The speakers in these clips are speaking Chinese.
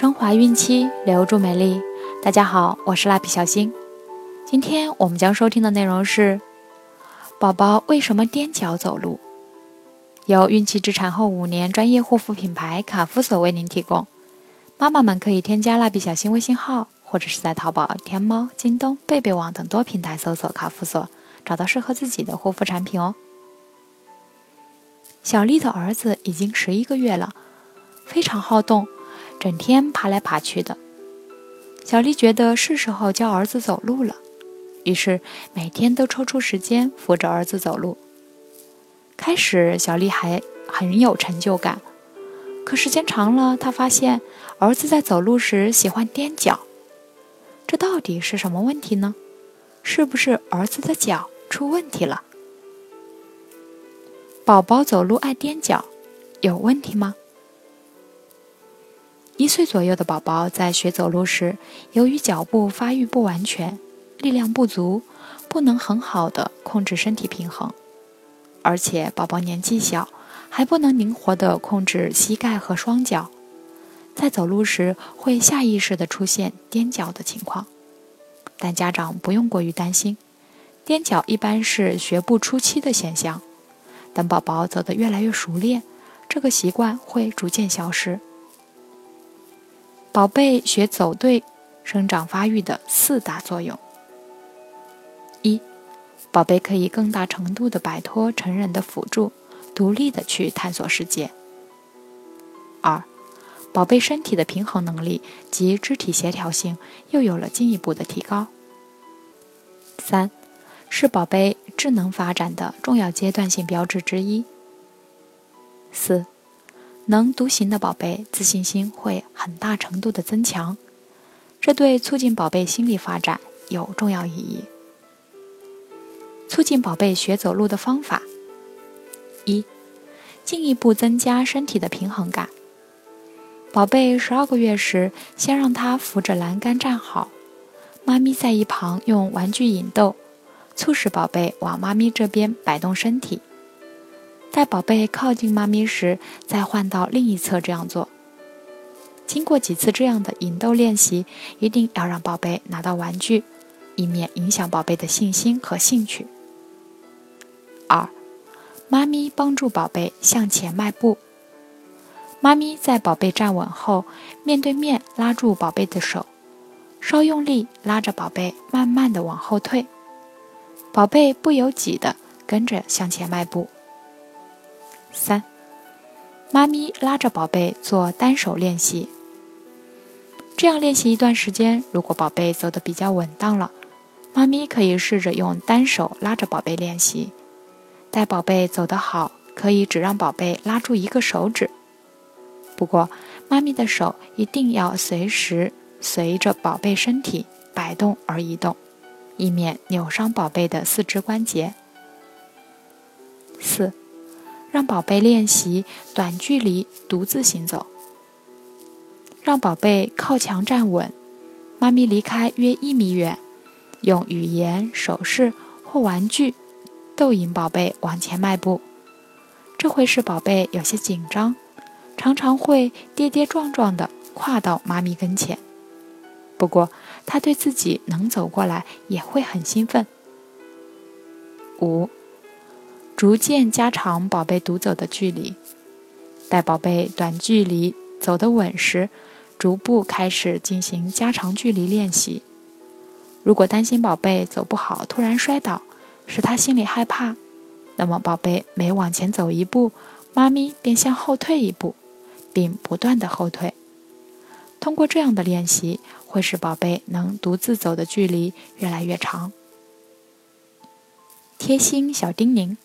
升华孕期，留住美丽。大家好，我是蜡笔小新。今天我们将收听的内容是：宝宝为什么踮脚走路？由孕期至产后五年专业护肤品牌卡夫索为您提供。妈妈们可以添加蜡笔小新微信号，或者是在淘宝、天猫、京东、贝贝网等多平台搜索卡夫索，找到适合自己的护肤产品哦。小丽的儿子已经十一个月了，非常好动。整天爬来爬去的，小丽觉得是时候教儿子走路了，于是每天都抽出时间扶着儿子走路。开始，小丽还很有成就感，可时间长了，她发现儿子在走路时喜欢踮脚，这到底是什么问题呢？是不是儿子的脚出问题了？宝宝走路爱踮脚，有问题吗？一岁左右的宝宝在学走路时，由于脚部发育不完全，力量不足，不能很好的控制身体平衡，而且宝宝年纪小，还不能灵活的控制膝盖和双脚，在走路时会下意识的出现踮脚的情况。但家长不用过于担心，踮脚一般是学步初期的现象，等宝宝走得越来越熟练，这个习惯会逐渐消失。宝贝学走对生长发育的四大作用：一、宝贝可以更大程度的摆脱成人的辅助，独立的去探索世界；二、宝贝身体的平衡能力及肢体协调性又有了进一步的提高；三、是宝贝智能发展的重要阶段性标志之一；四。能独行的宝贝自信心会很大程度的增强，这对促进宝贝心理发展有重要意义。促进宝贝学走路的方法：一、进一步增加身体的平衡感。宝贝十二个月时，先让他扶着栏杆站好，妈咪在一旁用玩具引逗，促使宝贝往妈咪这边摆动身体。在宝贝靠近妈咪时，再换到另一侧这样做。经过几次这样的引逗练习，一定要让宝贝拿到玩具，以免影响宝贝的信心和兴趣。二，妈咪帮助宝贝向前迈步。妈咪在宝贝站稳后，面对面拉住宝贝的手，稍用力拉着宝贝，慢慢的往后退。宝贝不由己的跟着向前迈步。三，妈咪拉着宝贝做单手练习。这样练习一段时间，如果宝贝走得比较稳当了，妈咪可以试着用单手拉着宝贝练习。待宝贝走得好，可以只让宝贝拉住一个手指。不过，妈咪的手一定要随时随着宝贝身体摆动而移动，以免扭伤宝贝的四肢关节。四。让宝贝练习短距离独自行走，让宝贝靠墙站稳，妈咪离开约一米远，用语言、手势或玩具逗引宝贝往前迈步。这会使宝贝有些紧张，常常会跌跌撞撞地跨到妈咪跟前。不过，他对自己能走过来也会很兴奋。五。逐渐加长宝贝独走的距离，待宝贝短距离走得稳时，逐步开始进行加长距离练习。如果担心宝贝走不好突然摔倒，使他心里害怕，那么宝贝每往前走一步，妈咪便向后退一步，并不断的后退。通过这样的练习，会使宝贝能独自走的距离越来越长。贴心小叮咛。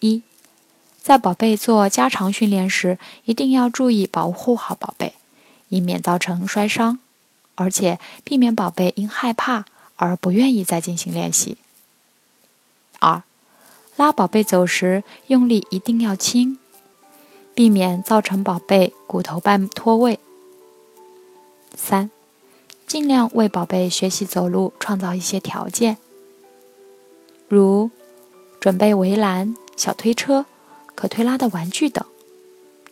一，在宝贝做加长训练时，一定要注意保护好宝贝，以免造成摔伤，而且避免宝贝因害怕而不愿意再进行练习。二，拉宝贝走时用力一定要轻，避免造成宝贝骨头半脱位。三，尽量为宝贝学习走路创造一些条件，如准备围栏。小推车、可推拉的玩具等，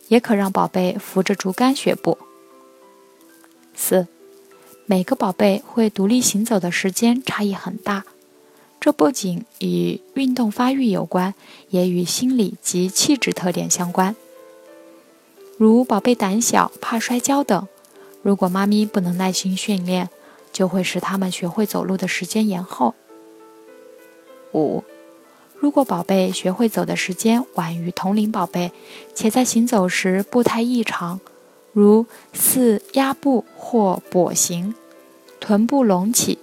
也可让宝贝扶着竹竿学步。四，每个宝贝会独立行走的时间差异很大，这不仅与运动发育有关，也与心理及气质特点相关。如宝贝胆小、怕摔跤等，如果妈咪不能耐心训练，就会使他们学会走路的时间延后。五，如果宝贝学会走的时间晚于同龄宝贝，且在行走时步态异常。如似鸭步或跛行，臀部隆起，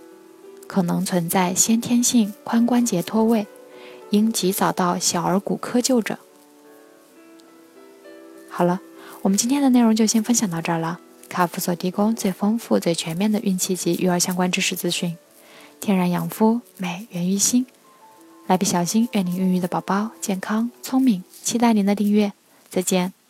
可能存在先天性髋关节脱位，应及早到小儿骨科就诊。好了，我们今天的内容就先分享到这儿了。卡夫所提供最丰富、最全面的孕期及育儿相关知识资讯，天然养肤，美源于心。蜡笔小新，愿您孕育的宝宝健康聪明，期待您的订阅。再见。